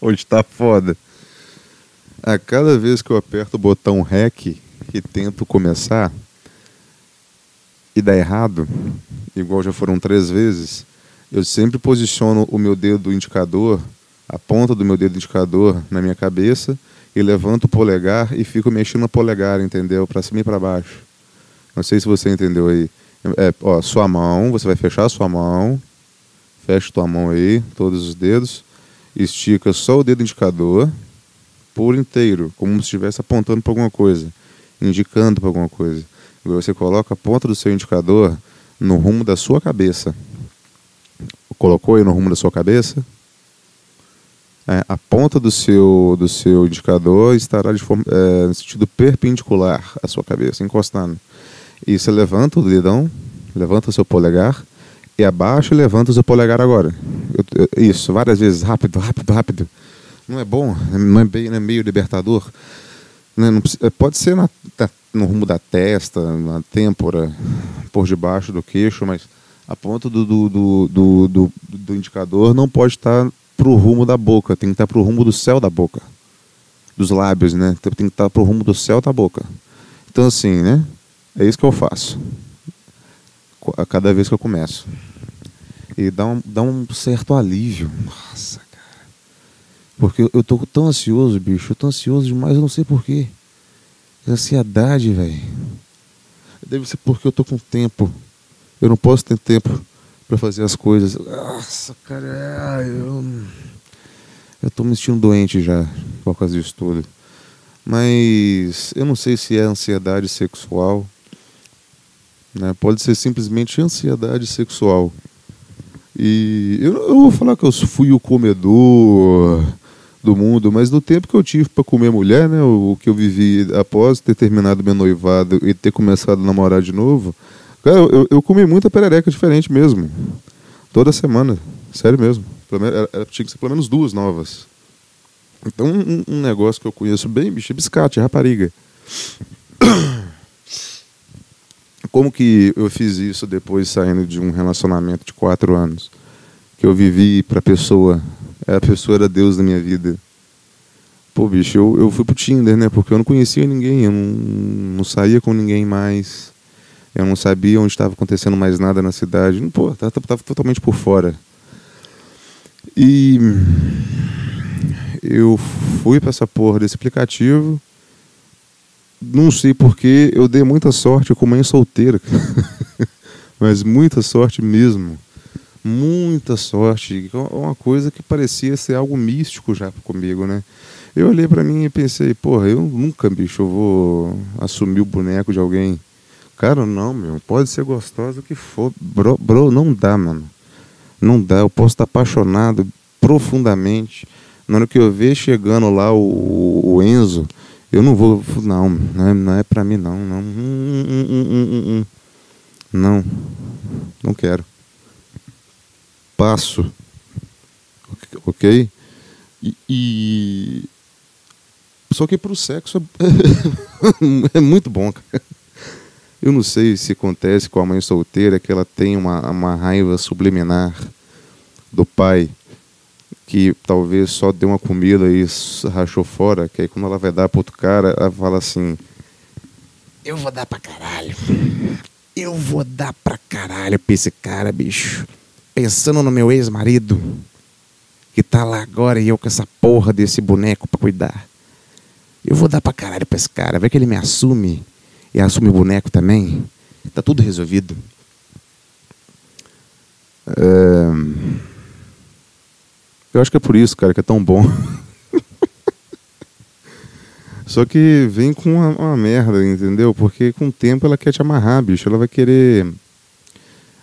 Hoje tá foda. A cada vez que eu aperto o botão REC e tento começar e dá errado, igual já foram três vezes, eu sempre posiciono o meu dedo indicador, a ponta do meu dedo indicador na minha cabeça e levanto o polegar e fico mexendo o polegar, entendeu? Para cima e para baixo. Não sei se você entendeu aí. É, ó, sua mão, você vai fechar a sua mão, fecha tua mão aí, todos os dedos, estica só o dedo indicador por inteiro, como se estivesse apontando para alguma coisa, indicando para alguma coisa. Você coloca a ponta do seu indicador no rumo da sua cabeça. Colocou aí no rumo da sua cabeça? É, a ponta do seu, do seu indicador estará de forma, é, no sentido perpendicular à sua cabeça, encostando. E você levanta o dedão, levanta o seu polegar e abaixa e levanta o polegar agora. Eu, eu, isso, várias vezes, rápido, rápido, rápido. Não é bom? Não é, bem, não é meio libertador? Não, não, é, pode ser na, no rumo da testa, na têmpora, por debaixo do queixo, mas a ponta do, do, do, do, do indicador não pode estar para o rumo da boca, tem que estar para o rumo do céu da boca. Dos lábios, né? Tem que estar para o rumo do céu da boca. Então, assim, né? É isso que eu faço. A cada vez que eu começo. E dá um, dá um certo alívio. Nossa, cara. Porque eu tô tão ansioso, bicho. Eu tô ansioso demais, eu não sei porquê. Ansiedade, velho. Deve ser porque eu tô com tempo. Eu não posso ter tempo para fazer as coisas. Nossa, cara, eu. Eu tô me sentindo doente já por causa disso tudo. Mas eu não sei se é ansiedade sexual né? Pode ser simplesmente ansiedade sexual. E eu não vou falar que eu fui o comedor do mundo, mas no tempo que eu tive para comer mulher, né, o que eu vivi após ter terminado meu noivado e ter começado a namorar de novo, cara, eu, eu comi muita perereca diferente mesmo. Toda semana, sério mesmo. Era, era, tinha que ser pelo menos duas novas. Então, um, um negócio que eu conheço bem, bicho, é biscate, rapariga. Como que eu fiz isso depois saindo de um relacionamento de quatro anos? Que eu vivi para a pessoa, é a pessoa era Deus na minha vida. Pô, bicho, eu, eu fui pro Tinder, né? Porque eu não conhecia ninguém, eu não, não saía com ninguém mais. Eu não sabia onde estava acontecendo mais nada na cidade. Pô, tava, tava totalmente por fora. E eu fui para essa porra desse aplicativo não sei porque eu dei muita sorte com mãe solteira. Mas muita sorte mesmo. Muita sorte. Uma coisa que parecia ser algo místico já comigo, né? Eu olhei para mim e pensei, porra, eu nunca, bicho, eu vou assumir o boneco de alguém. Cara, não, meu, pode ser gostosa que for. Bro, bro, não dá, mano. Não dá. Eu posso estar apaixonado profundamente. Na hora que eu ver chegando lá o, o Enzo, eu não vou. Não, não é, não é pra mim, não. Não, hum, hum, hum, não. Não quero. Passo. Ok? E. e... Só que pro sexo é, é muito bom, cara. Eu não sei se acontece com a mãe solteira que ela tem uma, uma raiva subliminar do pai que talvez só deu uma comida e rachou fora, que aí quando ela vai dar para outro cara, ela fala assim: Eu vou dar pra caralho. Eu vou dar pra caralho pra esse cara, bicho. Pensando no meu ex-marido, que tá lá agora e eu com essa porra desse boneco pra cuidar. Eu vou dar pra caralho pra esse cara. Vê que ele me assume e assume o boneco também. Tá tudo resolvido. É... Eu acho que é por isso, cara, que é tão bom. Só que vem com uma, uma, merda, entendeu? Porque com o tempo ela quer te amarrar, bicho. Ela vai querer.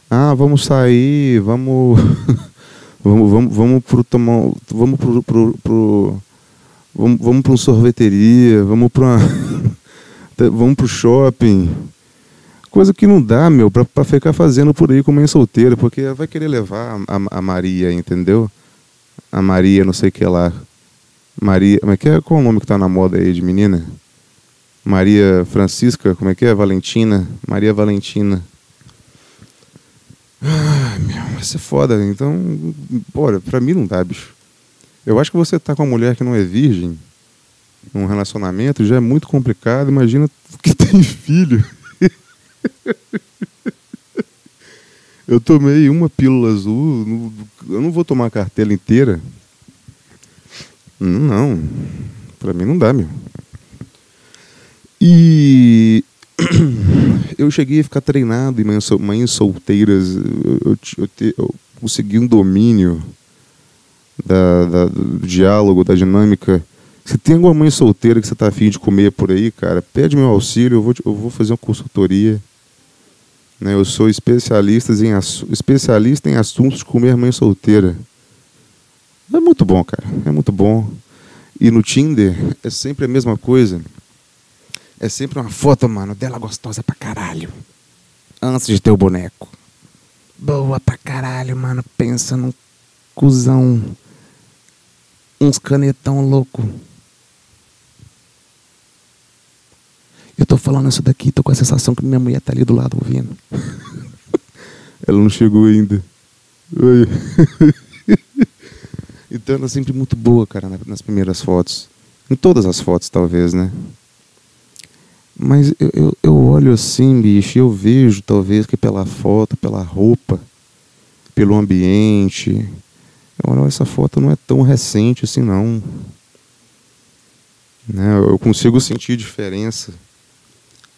Ah, vamos sair, vamos. vamos, vamos, vamos pro tomar. Vamos pro. pro, pro vamos, vamos pra uma sorveteria, vamos pra. vamos pro shopping. Coisa que não dá, meu, pra, pra ficar fazendo por aí com mãe solteira, porque ela vai querer levar a, a Maria, entendeu? A Maria, não sei o que lá. Maria, como é que é? Qual é o nome que tá na moda aí de menina? Maria Francisca, como é que é? Valentina. Maria Valentina. Ai, meu, vai ser foda. Então, bora, pra mim não dá, bicho. Eu acho que você tá com uma mulher que não é virgem, num relacionamento, já é muito complicado. Imagina que tem filho. Eu tomei uma pílula azul, eu não vou tomar a cartela inteira. Não, para mim não dá, meu. E eu cheguei a ficar treinado em mães solteiras. Eu, eu, eu, eu consegui um domínio da, da, do diálogo, da dinâmica. Se tem alguma mãe solteira que você está afim de comer por aí, cara, pede meu auxílio, eu vou, eu vou fazer uma consultoria. Né? Eu sou especialista em, especialista em assuntos de comer mãe solteira. É muito bom, cara. É muito bom. E no Tinder é sempre a mesma coisa. É sempre uma foto, mano, dela gostosa pra caralho. Antes de ter o boneco. Boa pra caralho, mano. Pensa num cuzão. Uns canetão louco. Eu tô falando isso daqui, tô com a sensação que minha mulher tá ali do lado ouvindo. ela não chegou ainda. Oi. então ela é sempre muito boa, cara, nas primeiras fotos. Em todas as fotos, talvez, né? Mas eu, eu, eu olho assim, bicho, e eu vejo, talvez, que pela foto, pela roupa, pelo ambiente. Olha, essa foto não é tão recente assim, não. Né? Eu consigo sentir diferença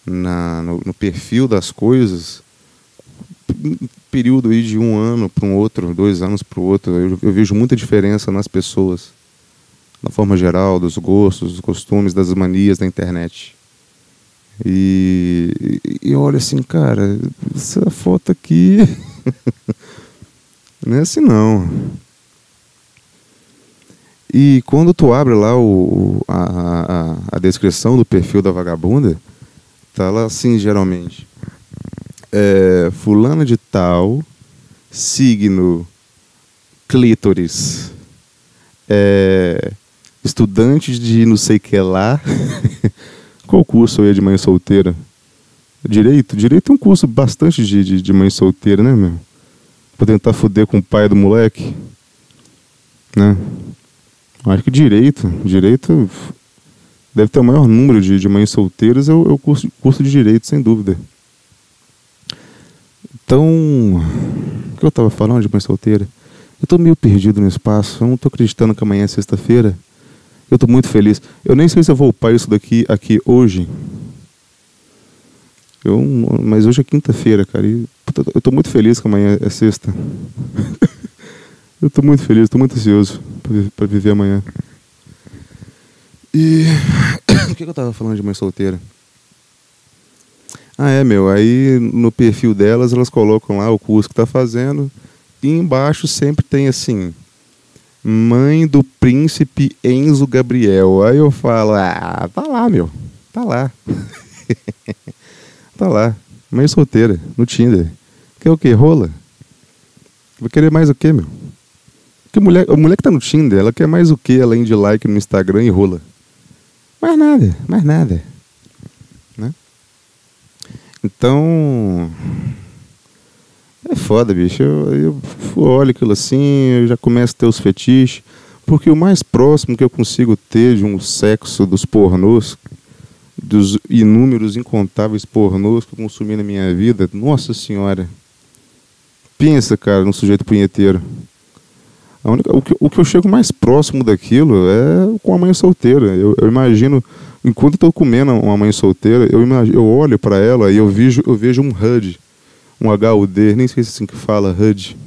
na, no, no perfil das coisas, período aí de um ano para um outro, dois anos para o outro, eu, eu, vejo muita diferença nas pessoas, na forma geral, dos gostos, dos costumes, das manias da internet. E, e, e olha assim, cara, essa foto aqui não é assim não. E quando tu abre lá o, a, a, a descrição do perfil da vagabunda, Lá assim, geralmente. É, fulano de tal, signo, clítoris, é, estudante de não sei que lá. Qual curso aí de mãe solteira? Direito? Direito é um curso bastante de, de, de mãe solteira, né, meu? Pra tentar foder com o pai do moleque. Né? Acho que direito. Direito deve ter o maior número de, de mães solteiras é o, é o curso, curso de Direito, sem dúvida. Então, o que eu estava falando de mãe solteira? Eu estou meio perdido no espaço, eu não estou acreditando que amanhã é sexta-feira. Eu estou muito feliz. Eu nem sei se eu vou upar isso daqui aqui hoje. Eu, mas hoje é quinta-feira, cara. E, eu estou muito feliz que amanhã é sexta. eu estou muito feliz, estou muito ansioso para viver amanhã. E o que, eu tava falando de mãe solteira? Ah, é, meu. Aí no perfil delas, elas colocam lá o curso que tá fazendo. E embaixo sempre tem assim: Mãe do príncipe Enzo Gabriel. Aí eu falo: Ah, tá lá, meu. Tá lá. tá lá. Mãe solteira, no Tinder. Quer o quê? Rola? Vai querer mais o quê, meu? Que mulher, a mulher que tá no Tinder, ela quer mais o quê além de like no Instagram e rola? Mais nada, mais nada. Né? Então. É foda, bicho. Eu, eu olho aquilo assim, eu já começo a ter os fetiches. Porque o mais próximo que eu consigo ter de um sexo dos pornôs, dos inúmeros, incontáveis pornôs que eu consumi na minha vida, nossa senhora. Pensa, cara, num sujeito punheteiro. Única, o, que, o, que, eu chego mais próximo daquilo é com a mãe solteira. Eu, eu imagino, enquanto estou comendo uma mãe solteira, eu, imagino, eu olho para ela e eu vejo, eu vejo um HUD, um HUD, nem sei se é assim que fala, HUD.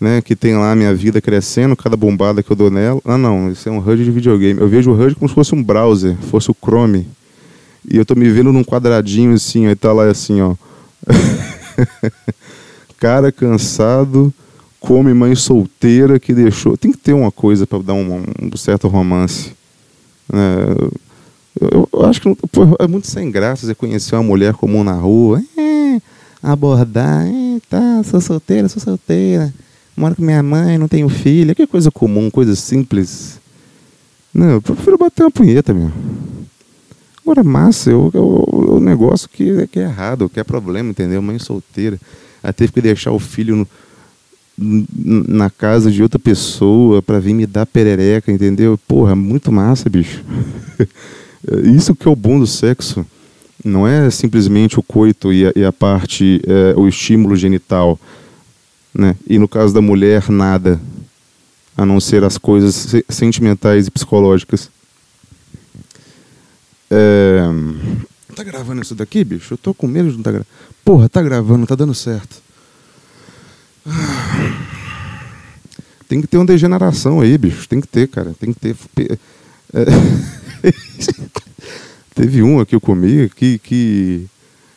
Né, que tem lá a minha vida crescendo, cada bombada que eu dou nela. Ah, não, isso é um HUD de videogame. Eu vejo o HUD como se fosse um browser, fosse o Chrome. E eu tô me vendo num quadradinho assim, aí tá lá assim, ó. Cara cansado, come mãe solteira que deixou. Tem que ter uma coisa para dar um, um, certo romance. É, eu, eu, acho que pô, é muito sem graça você conhecer uma mulher comum na rua. É, abordar, é, tá, sou solteira, sou solteira. Moro com minha mãe, não tenho filho. Que coisa comum, coisa simples. Não, eu prefiro bater uma punheta, meu. Agora, massa, é o negócio que, que é errado, que é problema, entendeu? Mãe solteira. Aí teve que deixar o filho no, na casa de outra pessoa para vir me dar perereca, entendeu? Porra, muito massa, bicho. Isso que é o bom do sexo. Não é simplesmente o coito e a, e a parte, é, o estímulo genital. Né? E no caso da mulher, nada. A não ser as coisas sentimentais e psicológicas. É... Tá gravando isso daqui, bicho? Eu tô com medo de não tá gravando. Porra, tá gravando, tá dando certo. Tem que ter uma degeneração aí, bicho. Tem que ter, cara. Tem que ter. É... Teve uma que eu comia que, que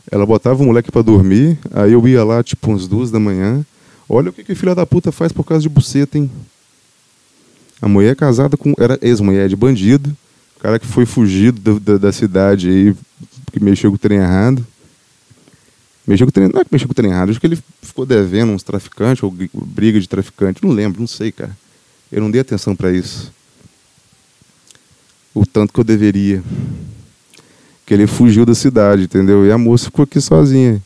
ela botava o moleque para dormir, aí eu ia lá, tipo, uns duas da manhã. Olha o que, que filha da puta faz por causa de buceta, hein? A mulher é casada com. Era ex-mulher de bandido. O cara que foi fugido da, da, da, cidade aí, que mexeu com o trem errado. Mexeu com o trem. Não é que mexeu com o trem errado, acho que ele ficou devendo uns traficantes, ou briga de traficante. Não lembro, não sei, cara. Eu não dei atenção para isso. O tanto que eu deveria que ele fugiu da cidade, entendeu? E a moça ficou aqui sozinha.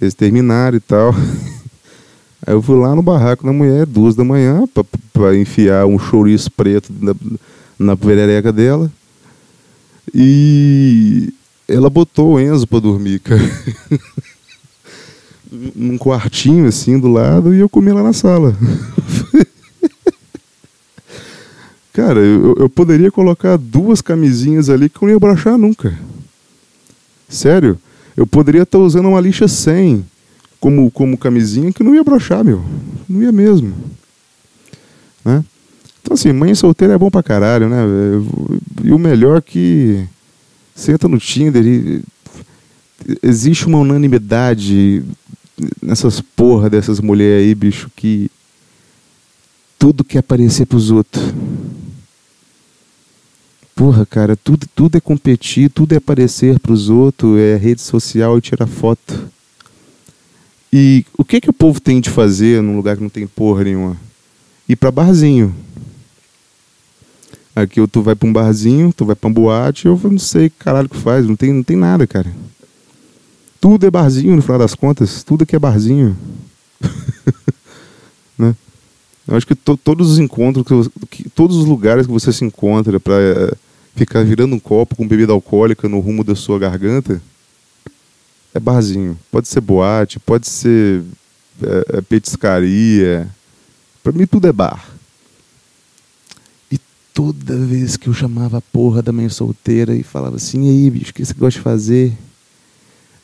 Eles terminaram e tal. Aí eu fui lá no barraco da mulher, duas da manhã, para enfiar um chouriço preto na, na perereca dela. E ela botou o Enzo para dormir, cara. Num quartinho assim do lado e eu comi lá na sala. cara, eu, eu poderia colocar duas camisinhas ali que eu não ia brochar nunca. Sério, eu poderia estar usando uma lixa 100 como, como camisinha que não ia brochar, meu. Não ia mesmo. Né? Então, assim, mãe solteira é bom pra caralho, né? E o melhor é que você entra no Tinder e existe uma unanimidade nessas porra dessas mulheres aí, bicho, que tudo quer aparecer pros outros. Porra, cara, tudo, tudo é competir, tudo é aparecer para os outros, é rede social e tirar foto. E o que que o povo tem de fazer num lugar que não tem porra nenhuma? Ir para barzinho. Aqui tu vai para um barzinho, tu vai para um boate, eu não sei que caralho que faz, não tem, não tem nada, cara. Tudo é barzinho no final das contas, tudo aqui é barzinho. né? Eu acho que to, todos os encontros, que, que, todos os lugares que você se encontra para ficar virando um copo com bebida alcoólica no rumo da sua garganta, é barzinho. Pode ser boate, pode ser é, é petiscaria. Para mim tudo é bar. E toda vez que eu chamava a porra da mãe solteira e falava assim, e aí, bicho, o que você gosta de fazer?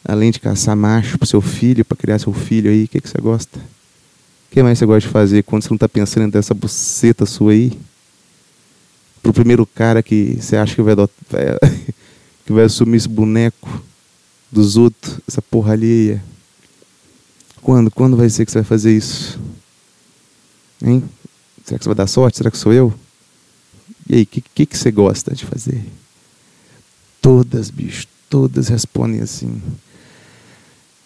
Além de caçar macho pro seu filho, para criar seu filho aí, o que, que você gosta? O que mais você gosta de fazer quando você não está pensando em ter essa buceta sua aí? pro primeiro cara que você acha que vai, vai, que vai assumir esse boneco dos outros, essa porra alheia. Quando? Quando vai ser que você vai fazer isso? Hein? Será que você vai dar sorte? Será que sou eu? E aí, o que, que, que você gosta de fazer? Todas, bicho, todas respondem assim.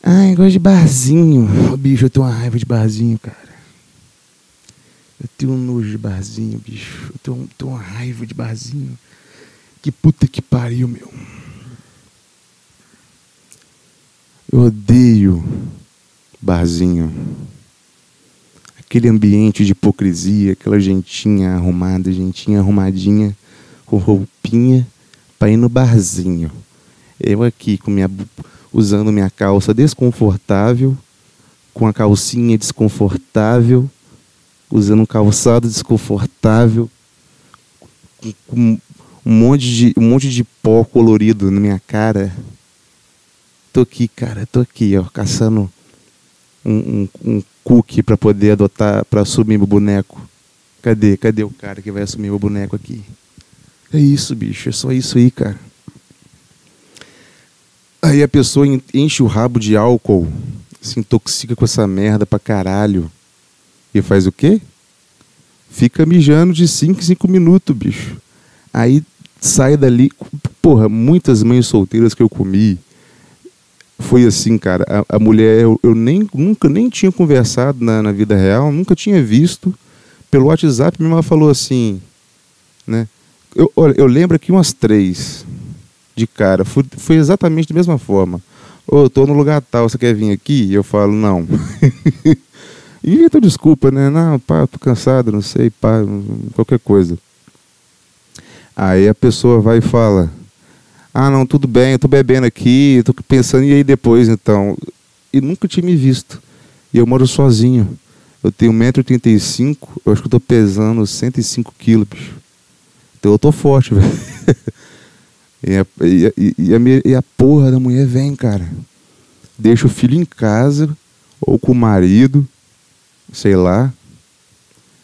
Ai, gosto de barzinho. Oh, bicho, eu tenho uma raiva de barzinho, cara. Eu tenho um nojo de barzinho, bicho. Eu tenho, tenho uma raiva de barzinho. Que puta que pariu, meu. Eu odeio barzinho. Aquele ambiente de hipocrisia, aquela gentinha arrumada, gentinha arrumadinha, com roupinha, para ir no barzinho. Eu aqui com minha, usando minha calça desconfortável, com a calcinha desconfortável, usando um calçado desconfortável, com um monte de, um monte de pó colorido na minha cara. Tô aqui, cara, tô aqui, ó, caçando um, um, um cookie para poder adotar, para assumir meu boneco. Cadê? Cadê o cara que vai assumir meu boneco aqui? É isso, bicho, é só isso aí, cara. Aí a pessoa enche o rabo de álcool, se intoxica com essa merda pra caralho. E faz o quê? Fica mijando de 5 em 5 minutos, bicho. Aí sai dali. Porra, muitas mães solteiras que eu comi. Foi assim, cara. A, a mulher, eu, eu, nem, nunca nem tinha conversado na, na vida real, nunca tinha visto. Pelo WhatsApp, minha irmã falou assim, né? Eu, olha, eu lembro aqui umas três de cara. Foi, foi exatamente da mesma forma. Ô, oh, tô no lugar tal, você quer vir aqui? E eu falo, não. Inventa desculpa, né? Não, pá, tô cansado, não sei, pá, qualquer coisa. Aí a pessoa vai e fala: Ah, não, tudo bem, eu tô bebendo aqui, tô pensando, e aí depois então? E nunca tinha me visto. E eu moro sozinho. Eu tenho 1,85m, eu acho que eu tô pesando 105 quilos, bicho. Então eu tô forte, velho. E, a, e, e, a, e a porra da mulher vem, cara. Deixa o filho em casa, ou com o marido, sei lá.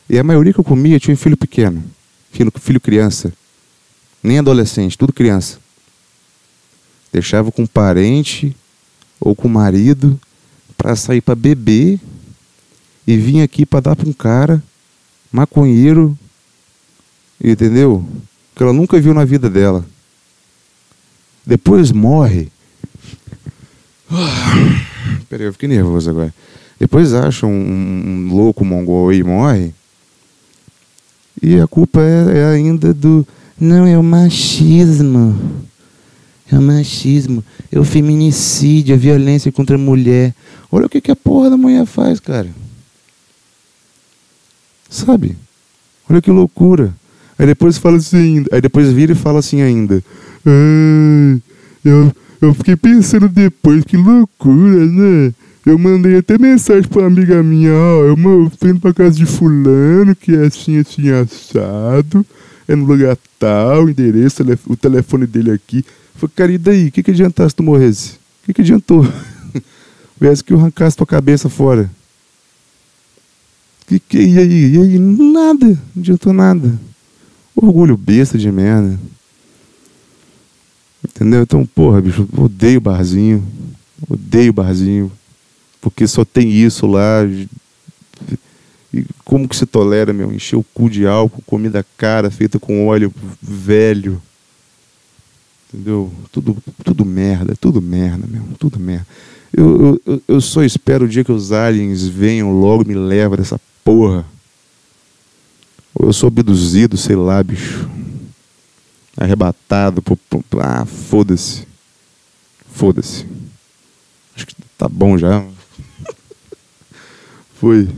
E a maioria que eu comia tinha um filho pequeno, filho, filho criança, nem adolescente, tudo criança. Deixava com um parente ou com o marido para sair para beber e vinha aqui para dar para um cara maconheiro, entendeu? Que ela nunca viu na vida dela. Depois morre. Peraí, eu fiquei nervoso agora. Depois acham um, um louco mongol e morre. E a culpa é, é ainda do. Não, é o machismo. É o machismo. É o feminicídio, a violência contra a mulher. Olha o que, que a porra da mulher faz, cara. Sabe? Olha que loucura. Aí depois fala assim, aí depois vira e fala assim ainda. Ah, eu, eu fiquei pensando depois, que loucura, né? Eu mandei até mensagem pra uma amiga minha, ó, eu tô indo pra casa de fulano, que é assim, assim, assado, é no lugar tal, endereço, o telefone dele aqui. Falei, cara, e daí? O que, que adiantasse se tu morresse? O que, que adiantou? Viesse que eu arrancasse tua cabeça fora. Que, que, e aí? E aí? Nada, não adiantou nada. Orgulho besta de merda. Entendeu? Então, porra, bicho, odeio barzinho. Odeio barzinho porque só tem isso lá. E como que se tolera, meu? Encher o cu de álcool, comida cara, feita com óleo velho. Entendeu? Tudo, tudo merda, tudo merda, meu. Tudo merda. Eu, eu, eu só espero o dia que os aliens venham logo me levam dessa porra. Ou eu sou abduzido, sei lá, bicho. Arrebatado. Por, por, ah, foda-se. Foda-se. Acho que tá bom já. Foi.